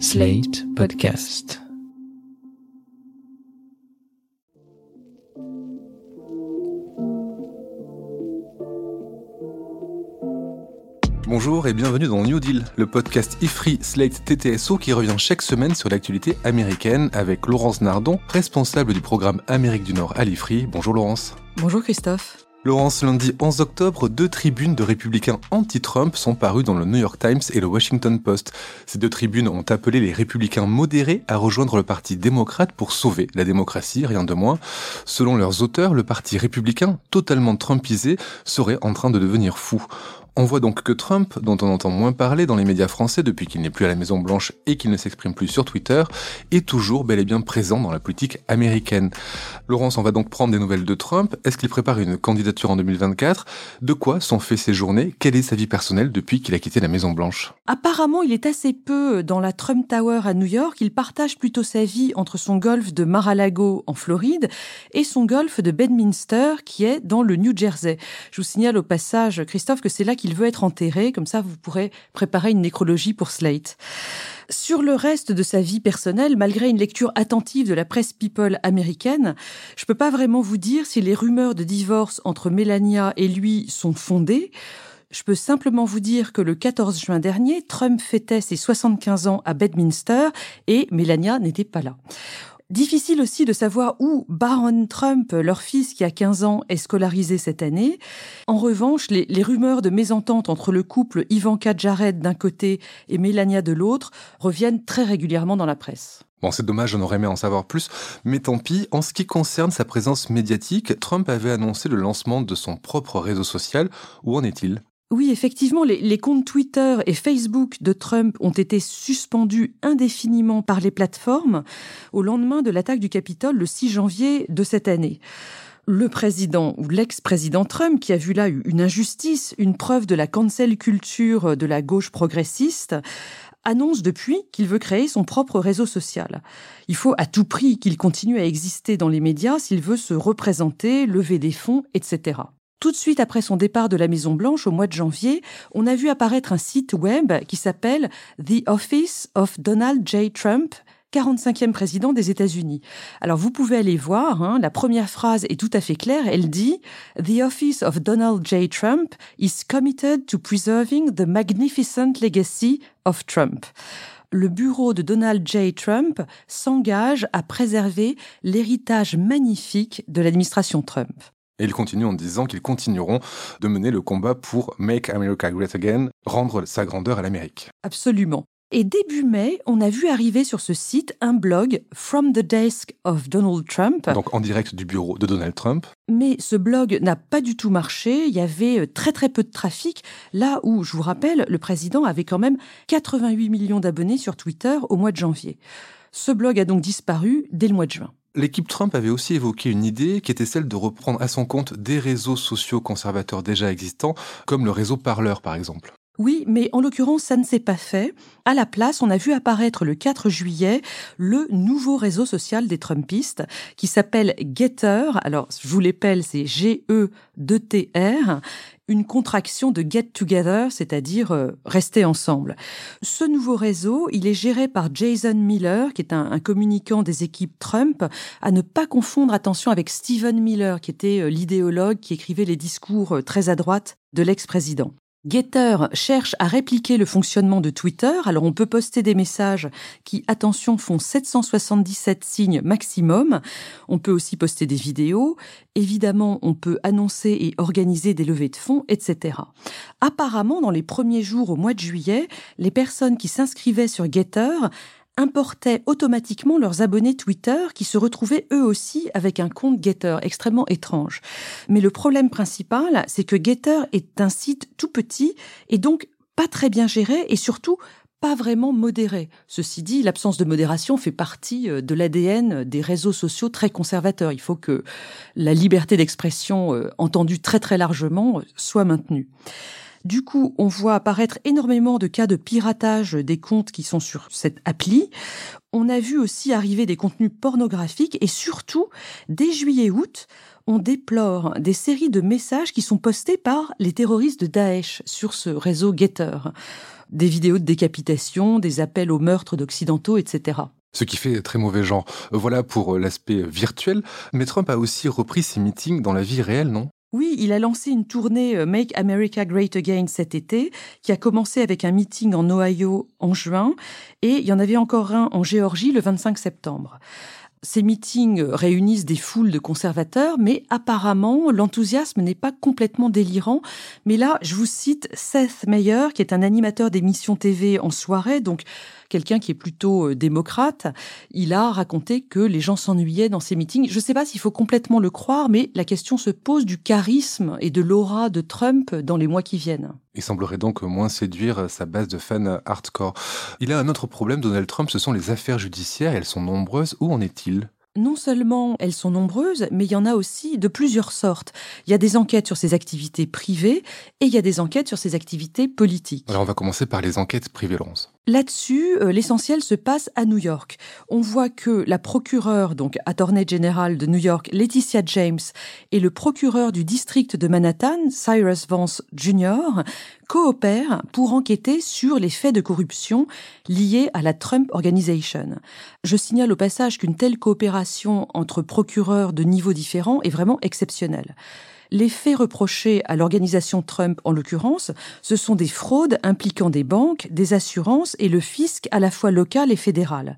Slate Podcast. Bonjour et bienvenue dans New Deal, le podcast IFRI Slate TTSO qui revient chaque semaine sur l'actualité américaine avec Laurence Nardon, responsable du programme Amérique du Nord à l'IFRI. Bonjour Laurence. Bonjour Christophe. Laurence, lundi 11 octobre, deux tribunes de républicains anti-Trump sont parues dans le New York Times et le Washington Post. Ces deux tribunes ont appelé les républicains modérés à rejoindre le parti démocrate pour sauver la démocratie, rien de moins. Selon leurs auteurs, le parti républicain, totalement trumpisé, serait en train de devenir fou. On voit donc que Trump, dont on entend moins parler dans les médias français depuis qu'il n'est plus à la Maison Blanche et qu'il ne s'exprime plus sur Twitter, est toujours bel et bien présent dans la politique américaine. Laurence, on va donc prendre des nouvelles de Trump. Est-ce qu'il prépare une candidature en 2024 De quoi sont faites ses journées? Quelle est sa vie personnelle depuis qu'il a quitté la Maison Blanche Apparemment, il est assez peu dans la Trump Tower à New York. Il partage plutôt sa vie entre son golf de Mar-a-Lago en Floride et son golf de Bedminster qui est dans le New Jersey. Je vous signale au passage, Christophe, que c'est là qu'il veut être enterré, comme ça vous pourrez préparer une nécrologie pour Slate. Sur le reste de sa vie personnelle, malgré une lecture attentive de la presse people américaine, je peux pas vraiment vous dire si les rumeurs de divorce entre Melania et lui sont fondées. Je peux simplement vous dire que le 14 juin dernier, Trump fêtait ses 75 ans à Bedminster et Melania n'était pas là. Difficile aussi de savoir où Baron Trump, leur fils qui a 15 ans, est scolarisé cette année. En revanche, les, rumeurs de mésentente entre le couple Ivanka Jared d'un côté et Melania de l'autre reviennent très régulièrement dans la presse. Bon, c'est dommage, on aurait aimé en savoir plus, mais tant pis. En ce qui concerne sa présence médiatique, Trump avait annoncé le lancement de son propre réseau social. Où en est-il? Oui, effectivement, les, comptes Twitter et Facebook de Trump ont été suspendus indéfiniment par les plateformes au lendemain de l'attaque du Capitole le 6 janvier de cette année. Le président ou l'ex-président Trump, qui a vu là une injustice, une preuve de la cancel culture de la gauche progressiste, annonce depuis qu'il veut créer son propre réseau social. Il faut à tout prix qu'il continue à exister dans les médias s'il veut se représenter, lever des fonds, etc. Tout de suite après son départ de la Maison Blanche au mois de janvier, on a vu apparaître un site web qui s'appelle The Office of Donald J. Trump, 45e président des États-Unis. Alors vous pouvez aller voir, hein, la première phrase est tout à fait claire, elle dit The Office of Donald J. Trump is committed to preserving the magnificent legacy of Trump le bureau de Donald J. Trump s'engage à préserver l'héritage magnifique de l'administration Trump. Et il continue en disant qu'ils continueront de mener le combat pour Make America Great Again, rendre sa grandeur à l'Amérique. Absolument. Et début mai, on a vu arriver sur ce site un blog From the Desk of Donald Trump. Donc en direct du bureau de Donald Trump. Mais ce blog n'a pas du tout marché. Il y avait très très peu de trafic. Là où, je vous rappelle, le président avait quand même 88 millions d'abonnés sur Twitter au mois de janvier. Ce blog a donc disparu dès le mois de juin. L'équipe Trump avait aussi évoqué une idée qui était celle de reprendre à son compte des réseaux sociaux conservateurs déjà existants, comme le réseau Parleur par exemple. Oui, mais en l'occurrence, ça ne s'est pas fait. À la place, on a vu apparaître le 4 juillet le nouveau réseau social des Trumpistes qui s'appelle Getter. Alors, je vous l'appelle, c'est G-E-D-T-R une contraction de get together, c'est-à-dire euh, rester ensemble. Ce nouveau réseau, il est géré par Jason Miller, qui est un, un, communicant des équipes Trump, à ne pas confondre, attention, avec Stephen Miller, qui était euh, l'idéologue qui écrivait les discours euh, très à droite de l'ex-président. Getter cherche à répliquer le fonctionnement de Twitter. Alors on peut poster des messages qui, attention, font 777 signes maximum. On peut aussi poster des vidéos. Évidemment, on peut annoncer et organiser des levées de fonds, etc. Apparemment, dans les premiers jours au mois de juillet, les personnes qui s'inscrivaient sur Getter importaient automatiquement leurs abonnés Twitter qui se retrouvaient eux aussi avec un compte Getter extrêmement étrange. Mais le problème principal, c'est que Getter est un site tout petit et donc pas très bien géré et surtout pas vraiment modéré. Ceci dit, l'absence de modération fait partie euh, de l'ADN des réseaux sociaux très conservateurs. Il faut que la liberté d'expression euh, entendue très très largement euh, soit maintenue. Du coup, on voit apparaître énormément de cas de piratage des comptes qui sont sur cette appli. On a vu aussi arriver des contenus pornographiques et surtout, dès juillet-août, on déplore des séries de messages qui sont postés par les terroristes de Daesh sur ce réseau Getter. des vidéos de décapitation, des appels au meurtre d'occidentaux, etc ce qui fait très mauvais genre. Voilà pour l'aspect virtuel, mais Trump a aussi repris ses meetings dans la vie réelle, non? Oui, il a lancé une tournée euh, Make America Great Again cet été, qui a commencé avec un meeting en Ohio en juin, et il y en avait encore un en Géorgie le 25 septembre. Ces meetings réunissent des foules de conservateurs, mais apparemment, l'enthousiasme n'est pas complètement délirant. Mais là, je vous cite Seth Meyer, qui est un animateur d'émissions TV en soirée, quelqu'un qui est plutôt euh, démocrate. Il a raconté que les gens s'ennuyaient dans ces meetings. Je ne sais pas s'il faut complètement le croire, mais la question se pose du charisme et de l'aura de Trump dans les mois qui viennent. Il semblerait donc moins séduire sa base de fans hardcore. Il a un autre problème, Donald Trump, ce sont les affaires judiciaires, elles sont nombreuses. Où en est-il? Non seulement elles sont nombreuses, mais il y en a aussi de plusieurs sortes. Il y a des enquêtes sur ses activités privées et il y a des enquêtes sur ses activités politiques. Alors on va commencer par les enquêtes privées, Laurence. Là-dessus, euh, l'essentiel se passe à New York. On voit que la procureure, donc Attorney General de New York, Laetitia James, et le procureur du district de Manhattan, Cyrus Vance Jr., coopèrent pour enquêter sur les faits de corruption liés à la Trump Organization. Je signale au passage qu'une telle coopération entre procureurs de niveaux différents est vraiment exceptionnelle. Les faits reprochés à l'organisation Trump, en l'occurrence, ce sont des fraudes impliquant des banques, des assurances et le fisc à la fois local et fédéral.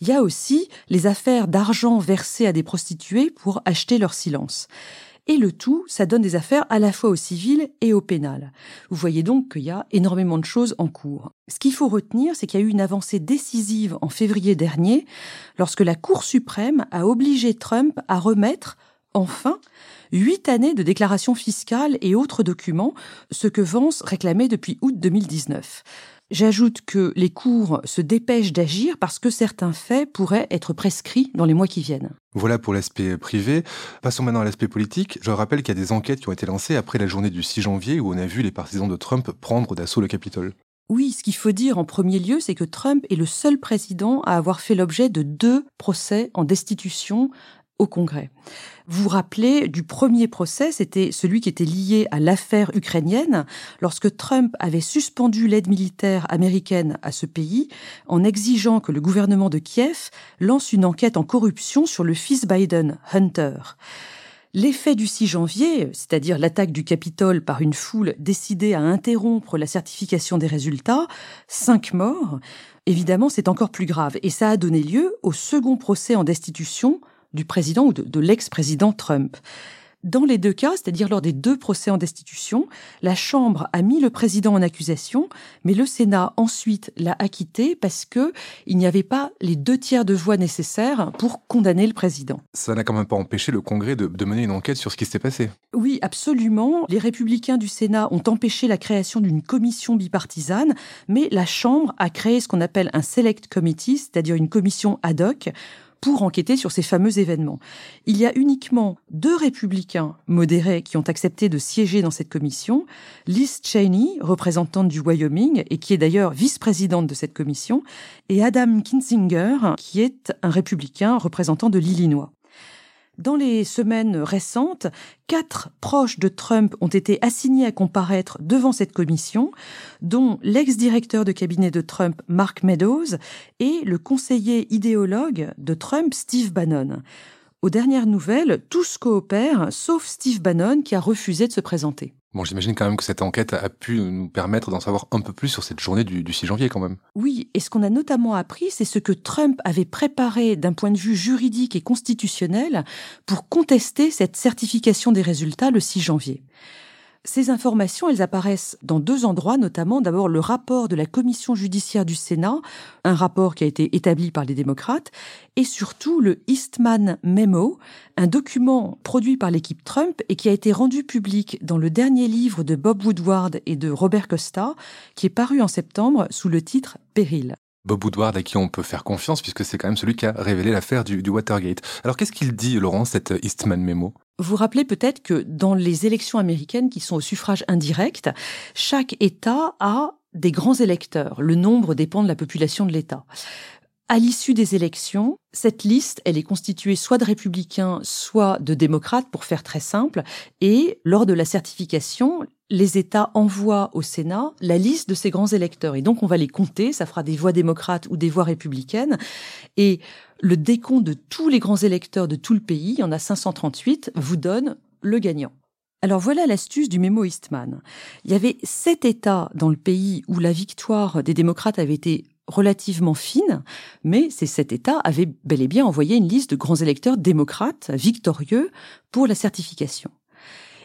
Il y a aussi les affaires d'argent versé à des prostituées pour acheter leur silence. Et le tout, ça donne des affaires à la fois au civil et au pénal. Vous voyez donc qu'il y a énormément de choses en cours. Ce qu'il faut retenir, c'est qu'il y a eu une avancée décisive en février dernier, lorsque la Cour suprême a obligé Trump à remettre, enfin, huit années de déclarations fiscales et autres documents, ce que Vance réclamait depuis août 2019. J'ajoute que les cours se dépêchent d'agir parce que certains faits pourraient être prescrits dans les mois qui viennent. Voilà pour l'aspect privé. Passons maintenant à l'aspect politique. Je rappelle qu'il y a des enquêtes qui ont été lancées après la journée du 6 janvier où on a vu les partisans de Trump prendre d'assaut le Capitole. Oui, ce qu'il faut dire en premier lieu, c'est que Trump est le seul président à avoir fait l'objet de deux procès en destitution au Congrès. Vous vous rappelez du premier procès, c'était celui qui était lié à l'affaire ukrainienne, lorsque Trump avait suspendu l'aide militaire américaine à ce pays en exigeant que le gouvernement de Kiev lance une enquête en corruption sur le fils Biden, Hunter. L'effet du 6 janvier, c'est-à-dire l'attaque du Capitole par une foule décidée à interrompre la certification des résultats, cinq morts, évidemment c'est encore plus grave. Et ça a donné lieu au second procès en destitution du président ou de, l'ex-président Trump. Dans les deux cas, c'est-à-dire lors des deux procès en destitution, la Chambre a mis le président en accusation, mais le Sénat ensuite l'a acquitté parce que il n'y avait pas les deux tiers de voix nécessaires pour condamner le président. Ça n'a quand même pas empêché le Congrès de, de mener une enquête sur ce qui s'est passé. Oui, absolument. Les républicains du Sénat ont empêché la création d'une commission bipartisane, mais la Chambre a créé ce qu'on appelle un Select Committee, c'est-à-dire une commission ad hoc pour enquêter sur ces fameux événements. Il y a uniquement deux républicains modérés qui ont accepté de siéger dans cette commission, Liz Cheney, représentante du Wyoming et qui est d'ailleurs vice-présidente de cette commission, et Adam Kinzinger, qui est un républicain représentant de l'Illinois. Dans les semaines récentes, quatre proches de Trump ont été assignés à comparaître devant cette commission, dont l'ex-directeur de cabinet de Trump, Mark Meadows, et le conseiller idéologue de Trump, Steve Bannon. Aux dernières nouvelles, tous coopèrent, sauf Steve Bannon qui a refusé de se présenter. Bon, j'imagine quand même que cette enquête a pu nous permettre d'en savoir un peu plus sur cette journée du, 6 janvier quand même. Oui, et ce qu'on a notamment appris, c'est ce que Trump avait préparé d'un point de vue juridique et constitutionnel pour contester cette certification des résultats le 6 janvier. Ces informations, elles apparaissent dans deux endroits, notamment d'abord le rapport de la commission judiciaire du Sénat, un rapport qui a été établi par les démocrates, et surtout le Eastman Memo, un document produit par l'équipe Trump et qui a été rendu public dans le dernier livre de Bob Woodward et de Robert Costa, qui est paru en septembre sous le titre Péril. Bob Woodward à qui on peut faire confiance puisque c'est quand même celui qui a révélé l'affaire du, Watergate. Alors qu'est-ce qu'il dit, Laurent, cet Eastman Memo vous rappelez peut-être que dans les élections américaines qui sont au suffrage indirect, chaque État a des grands électeurs. Le nombre dépend de la population de l'État. À l'issue des élections, cette liste, elle est constituée soit de républicains, soit de démocrates, pour faire très simple. Et lors de la certification, les États envoient au Sénat la liste de ces grands électeurs. Et donc, on va les compter. Ça fera des voix démocrates ou des voix républicaines. Et le décompte de tous les grands électeurs de tout le pays, il y en a 538, vous donne le gagnant. Alors voilà l'astuce du mémo Eastman. Il y avait sept États dans le pays où la victoire des démocrates avait été relativement fine, mais ces sept États avaient bel et bien envoyé une liste de grands électeurs démocrates victorieux pour la certification.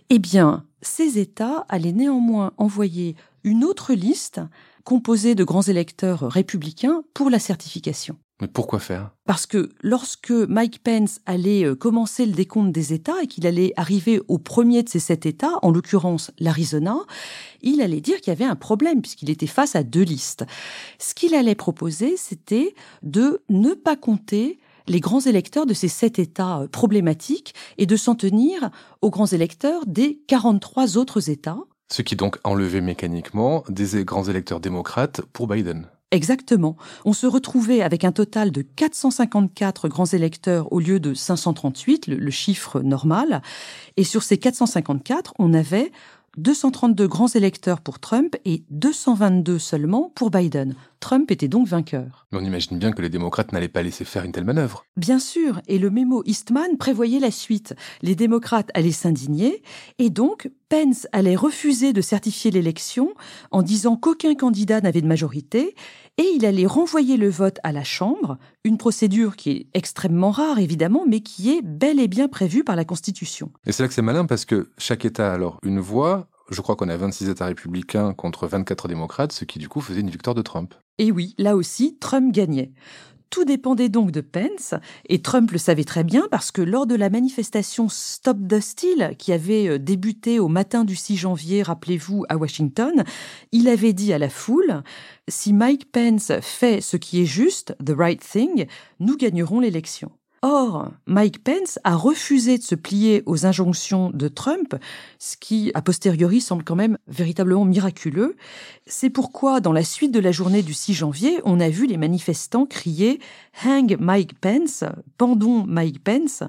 Eh bien, ces États allaient néanmoins envoyer une autre liste composée de grands électeurs républicains pour la certification. Mais pourquoi faire? Parce que lorsque Mike Pence allait euh, commencer le décompte des États et qu'il allait arriver au premier de ces sept États, en l'occurrence l'Arizona, il allait dire qu'il y avait un problème puisqu'il était face à deux listes. Ce qu'il allait proposer, c'était de ne pas compter les grands électeurs de ces sept États euh, problématiques et de s'en tenir aux grands électeurs des 43 autres États. Ce qui donc enlevait mécaniquement des grands électeurs démocrates pour Biden. Exactement. On se retrouvait avec un total de 454 grands électeurs au lieu de 538, le, chiffre normal. Et sur ces 454, on avait 232 grands électeurs pour Trump et 222 seulement pour Biden. Trump était donc vainqueur. on imagine bien que les démocrates n'allaient pas laisser faire une telle manœuvre. Bien sûr, et le mémo Eastman prévoyait la suite. Les démocrates allaient s'indigner, et donc Pence allait refuser de certifier l'élection en disant qu'aucun candidat n'avait de majorité, et il allait renvoyer le vote à la Chambre, une procédure qui est extrêmement rare évidemment, mais qui est bel et bien prévue par la Constitution. Et c'est là que c'est malin parce que chaque État a alors une voix, je crois qu'on a 26 États républicains contre 24 démocrates, ce qui du coup faisait une victoire de Trump. Et oui, là aussi, Trump gagnait. Tout dépendait donc de Pence, et Trump le savait très bien parce que lors de la manifestation Stop the Steal, qui avait euh, débuté au matin du 6 janvier, rappelez-vous, à Washington, il avait dit à la foule, si Mike Pence fait ce qui est juste, the right thing, nous gagnerons l'élection. Or, Mike Pence a refusé de se plier aux injonctions de Trump, ce qui, a posteriori, semble quand même véritablement miraculeux. C'est pourquoi, dans la suite de la journée du 6 janvier, on a vu les manifestants crier Hang Mike Pence, pendons Mike Pence,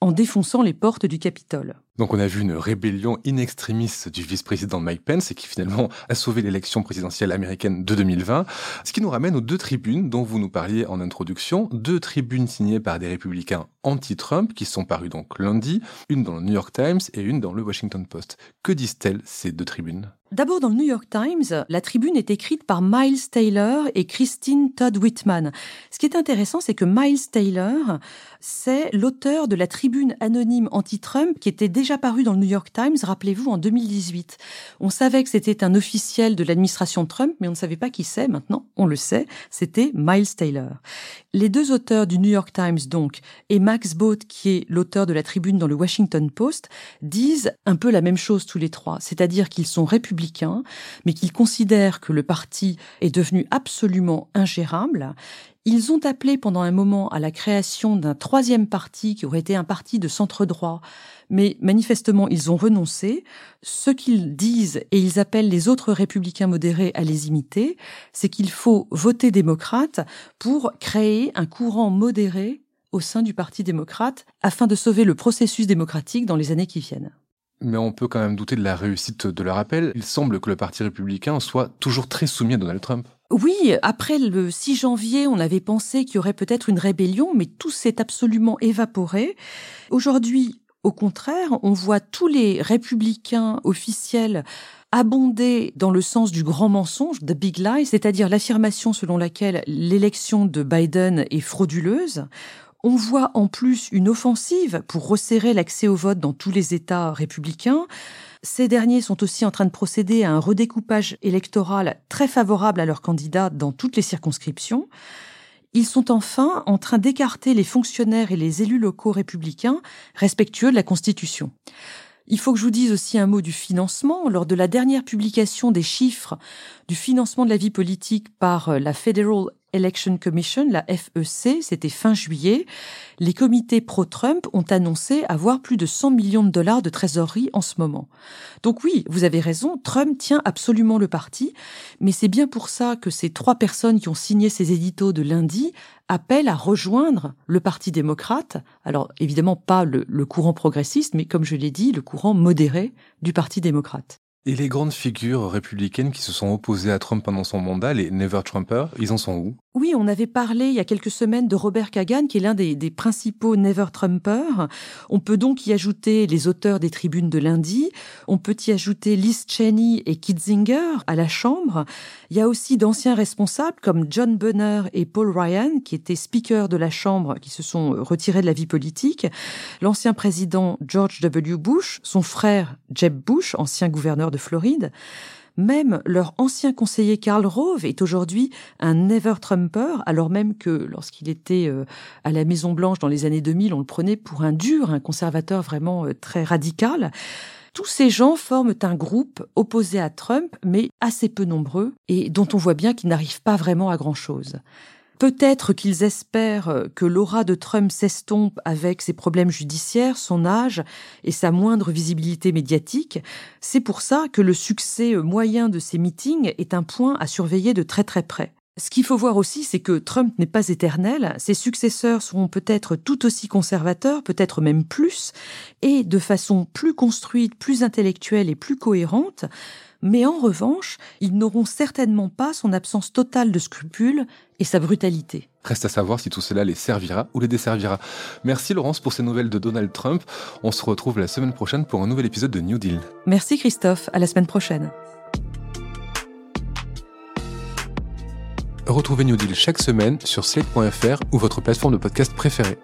en défonçant les portes du Capitole. Donc on a vu une rébellion in extremis du vice-président Mike Pence et qui finalement a sauvé l'élection présidentielle américaine de 2020. Ce qui nous ramène aux deux tribunes dont vous nous parliez en introduction, deux tribunes signées par des républicains anti-Trump qui sont parues donc lundi, une dans le New York Times et une dans le Washington Post. Que disent-elles ces deux tribunes? D'abord, dans le New York Times, la tribune est écrite par Miles Taylor et Christine Todd Whitman. Ce qui est intéressant, c'est que Miles Taylor, c'est l'auteur de la tribune anonyme anti-Trump qui était déjà paru dans le New York Times, rappelez-vous, en 2018. On savait que c'était un officiel de l'administration Trump, mais on ne savait pas qui c'est. Maintenant, on le sait, c'était Miles Taylor. Les deux auteurs du New York Times, donc, et Max Boat, qui est l'auteur de la tribune dans le Washington Post, disent un peu la même chose tous les trois, c'est-à-dire qu'ils sont républicains mais qu'ils considèrent que le parti est devenu absolument ingérable. Ils ont appelé pendant un moment à la création d'un troisième parti qui aurait été un parti de centre droit, mais manifestement ils ont renoncé. Ce qu'ils disent, et ils appellent les autres républicains modérés à les imiter, c'est qu'il faut voter démocrate pour créer un courant modéré au sein du Parti démocrate afin de sauver le processus démocratique dans les années qui viennent. Mais on peut quand même douter de la réussite de leur appel. Il semble que le Parti républicain soit toujours très soumis à Donald Trump. Oui, après le 6 janvier, on avait pensé qu'il y aurait peut-être une rébellion, mais tout s'est absolument évaporé. Aujourd'hui, au contraire, on voit tous les républicains officiels abonder dans le sens du grand mensonge, the big lie, c'est-à-dire l'affirmation selon laquelle l'élection de Biden est frauduleuse. On voit en plus une offensive pour resserrer l'accès au vote dans tous les États républicains. Ces derniers sont aussi en train de procéder à un redécoupage électoral très favorable à leurs candidats dans toutes les circonscriptions. Ils sont enfin en train d'écarter les fonctionnaires et les élus locaux républicains respectueux de la Constitution. Il faut que je vous dise aussi un mot du financement. Lors de la dernière publication des chiffres du financement de la vie politique par la Federal Election Commission, la FEC, c'était fin juillet, les comités pro-Trump ont annoncé avoir plus de 100 millions de dollars de trésorerie en ce moment. Donc oui, vous avez raison, Trump tient absolument le parti, mais c'est bien pour ça que ces trois personnes qui ont signé ces éditos de lundi appellent à rejoindre le Parti démocrate. Alors évidemment pas le, le courant progressiste, mais comme je l'ai dit, le courant modéré du Parti démocrate. Et les grandes figures républicaines qui se sont opposées à Trump pendant son mandat, les Never Trumpers, ils en sont où? Oui, on avait parlé il y a quelques semaines de Robert Kagan, qui est l'un des, principaux Never Trumpers. On peut donc y ajouter les auteurs des tribunes de lundi. On peut y ajouter Liz Cheney et Kitzinger à la Chambre. Il y a aussi d'anciens responsables comme John Bunner et Paul Ryan, qui étaient speakers de la Chambre, qui se sont retirés de la vie politique. L'ancien président George W. Bush, son frère Jeb Bush, ancien gouverneur de Floride. Même leur ancien conseiller Karl Rove est aujourd'hui un never Trumper, alors même que lorsqu'il était euh, à la Maison Blanche dans les années 2000, on le prenait pour un dur, un conservateur vraiment euh, très radical. Tous ces gens forment un groupe opposé à Trump, mais assez peu nombreux, et dont on voit bien qu'ils n'arrivent pas vraiment à grand-chose. Peut-être qu'ils espèrent que l'aura de Trump s'estompe avec ses problèmes judiciaires, son âge et sa moindre visibilité médiatique. C'est pour ça que le succès moyen de ces meetings est un point à surveiller de très très près. Ce qu'il faut voir aussi, c'est que Trump n'est pas éternel, ses successeurs seront peut-être tout aussi conservateurs, peut-être même plus, et de façon plus construite, plus intellectuelle et plus cohérente, mais en revanche, ils n'auront certainement pas son absence totale de scrupules et sa brutalité. Reste à savoir si tout cela les servira ou les desservira. Merci Laurence pour ces nouvelles de Donald Trump. On se retrouve la semaine prochaine pour un nouvel épisode de New Deal. Merci Christophe, à la semaine prochaine. Retrouvez New Deal chaque semaine sur slate.fr ou votre plateforme de podcast préférée.